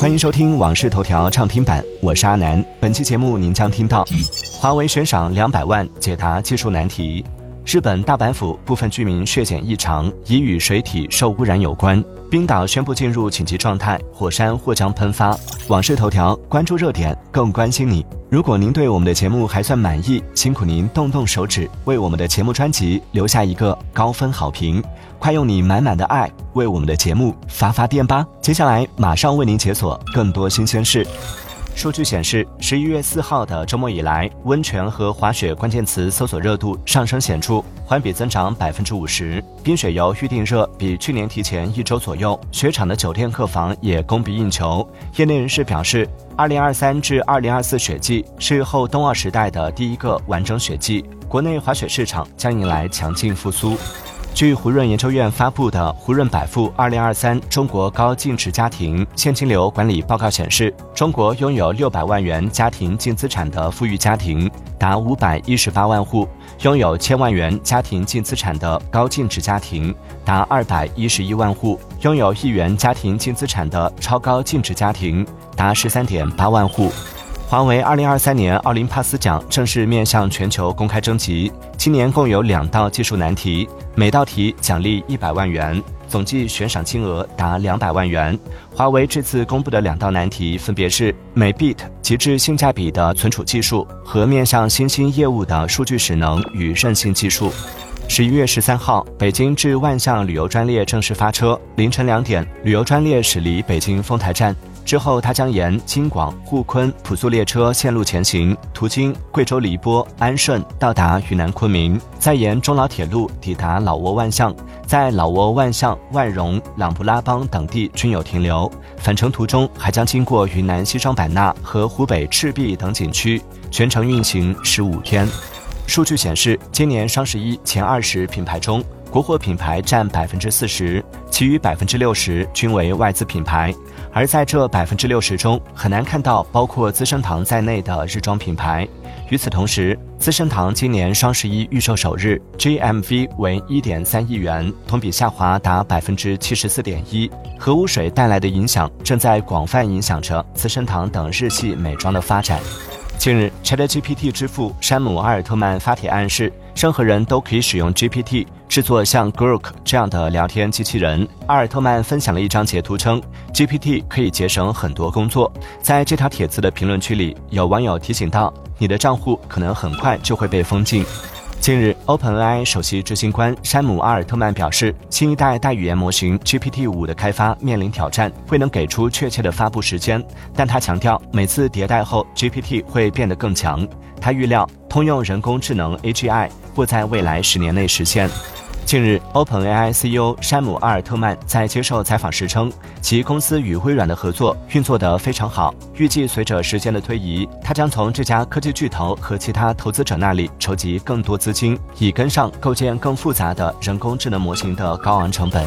欢迎收听《往事头条》畅听版，我是阿南。本期节目您将听到：华为悬赏两百万解答技术难题；日本大阪府部分居民血检异常，疑与水体受污染有关；冰岛宣布进入紧急状态，火山或将喷发。往事头条关注热点，更关心你。如果您对我们的节目还算满意，辛苦您动动手指，为我们的节目专辑留下一个高分好评。快用你满满的爱为我们的节目发发电吧！接下来马上为您解锁更多新鲜事。数据显示，十一月四号的周末以来，温泉和滑雪关键词搜索热度上升显著，环比增长百分之五十。冰雪游预订热比去年提前一周左右，雪场的酒店客房也供不应求。业内人士表示，二零二三至二零二四雪季是后冬奥时代的第一个完整雪季，国内滑雪市场将迎来强劲复苏。据胡润研究院发布的《胡润百富二零二三中国高净值家庭现金流管理报告》显示，中国拥有六百万元家庭净资产的富裕家庭达五百一十八万户，拥有千万元家庭净资产的高净值家庭达二百一十一万户，拥有亿元家庭净资产的超高净值家庭达十三点八万户。华为二零二三年奥林帕斯奖正式面向全球公开征集，今年共有两道技术难题，每道题奖励一百万元，总计悬赏金额达两百万元。华为这次公布的两道难题分别是美 bit 极致性价比的存储技术和面向新兴业务的数据使能与韧性技术。十一月十三号，北京至万象旅游专列正式发车，凌晨两点，旅游专列驶离北京丰台站。之后，它将沿京广沪昆普速列车线路前行，途经贵州黎波、安顺，到达云南昆明，再沿中老铁路抵达老挝万象，在老挝万象、万荣、琅勃拉邦等地均有停留。返程途中还将经过云南西双版纳和湖北赤壁等景区，全程运行十五天。数据显示，今年双十一前二十品牌中，国货品牌占百分之四十，其余百分之六十均为外资品牌。而在这百分之六十中，很难看到包括资生堂在内的日装品牌。与此同时，资生堂今年双十一预售首日 GMV 为一点三亿元，同比下滑达百分之七十四点一。核污水带来的影响正在广泛影响着资生堂等日系美妆的发展。近日，ChatGPT 之父山姆阿尔特曼发帖暗示，任何人都可以使用 GPT。制作像 Grok 这样的聊天机器人，阿尔特曼分享了一张截图，称 GPT 可以节省很多工作。在这条帖子的评论区里，有网友提醒到：“你的账户可能很快就会被封禁。”近日，OpenAI 首席执行官山姆阿尔特曼表示，新一代大语言模型 GPT-5 的开发面临挑战，未能给出确切的发布时间。但他强调，每次迭代后，GPT 会变得更强。他预料，通用人工智能 AGI 会在未来十年内实现。近日，OpenAI CEO 山姆阿尔特曼在接受采访时称，其公司与微软的合作运作得非常好。预计随着时间的推移，他将从这家科技巨头和其他投资者那里筹集更多资金，以跟上构建更复杂的人工智能模型的高昂成本。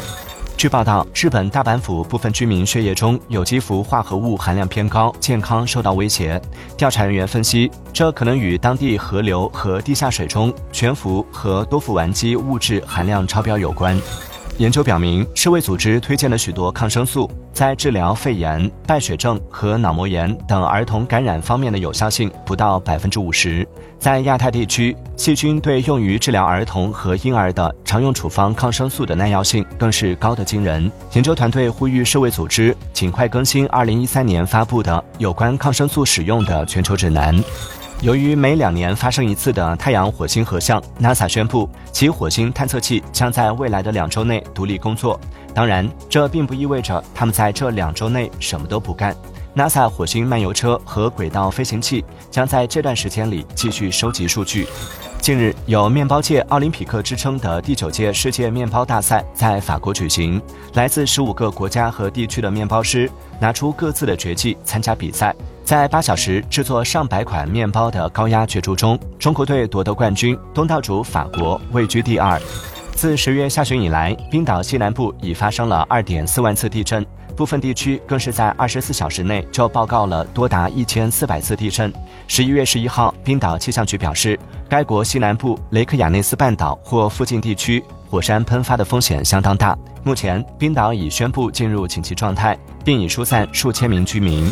据报道，日本大阪府部分居民血液中有机氟化合物含量偏高，健康受到威胁。调查人员分析，这可能与当地河流和地下水中悬浮和多氟烷基物质含量超标有关。研究表明，世卫组织推荐了许多抗生素，在治疗肺炎、败血症和脑膜炎等儿童感染方面的有效性不到百分之五十。在亚太地区，细菌对用于治疗儿童和婴儿的常用处方抗生素的耐药性更是高得惊人。研究团队呼吁世卫组织尽快更新二零一三年发布的有关抗生素使用的全球指南。由于每两年发生一次的太阳火星合相，NASA 宣布其火星探测器将在未来的两周内独立工作。当然，这并不意味着他们在这两周内什么都不干。NASA 火星漫游车和轨道飞行器将在这段时间里继续收集数据。近日，有“面包界奥林匹克”之称的第九届世界面包大赛在法国举行，来自十五个国家和地区的面包师拿出各自的绝技参加比赛。在八小时制作上百款面包的高压角逐中，中国队夺得冠军，东道主法国位居第二。自十月下旬以来，冰岛西南部已发生了二点四万次地震，部分地区更是在二十四小时内就报告了多达一千四百次地震。十一月十一号，冰岛气象局表示，该国西南部雷克雅内斯半岛或附近地区。火山喷发的风险相当大。目前，冰岛已宣布进入紧急状态，并已疏散数千名居民。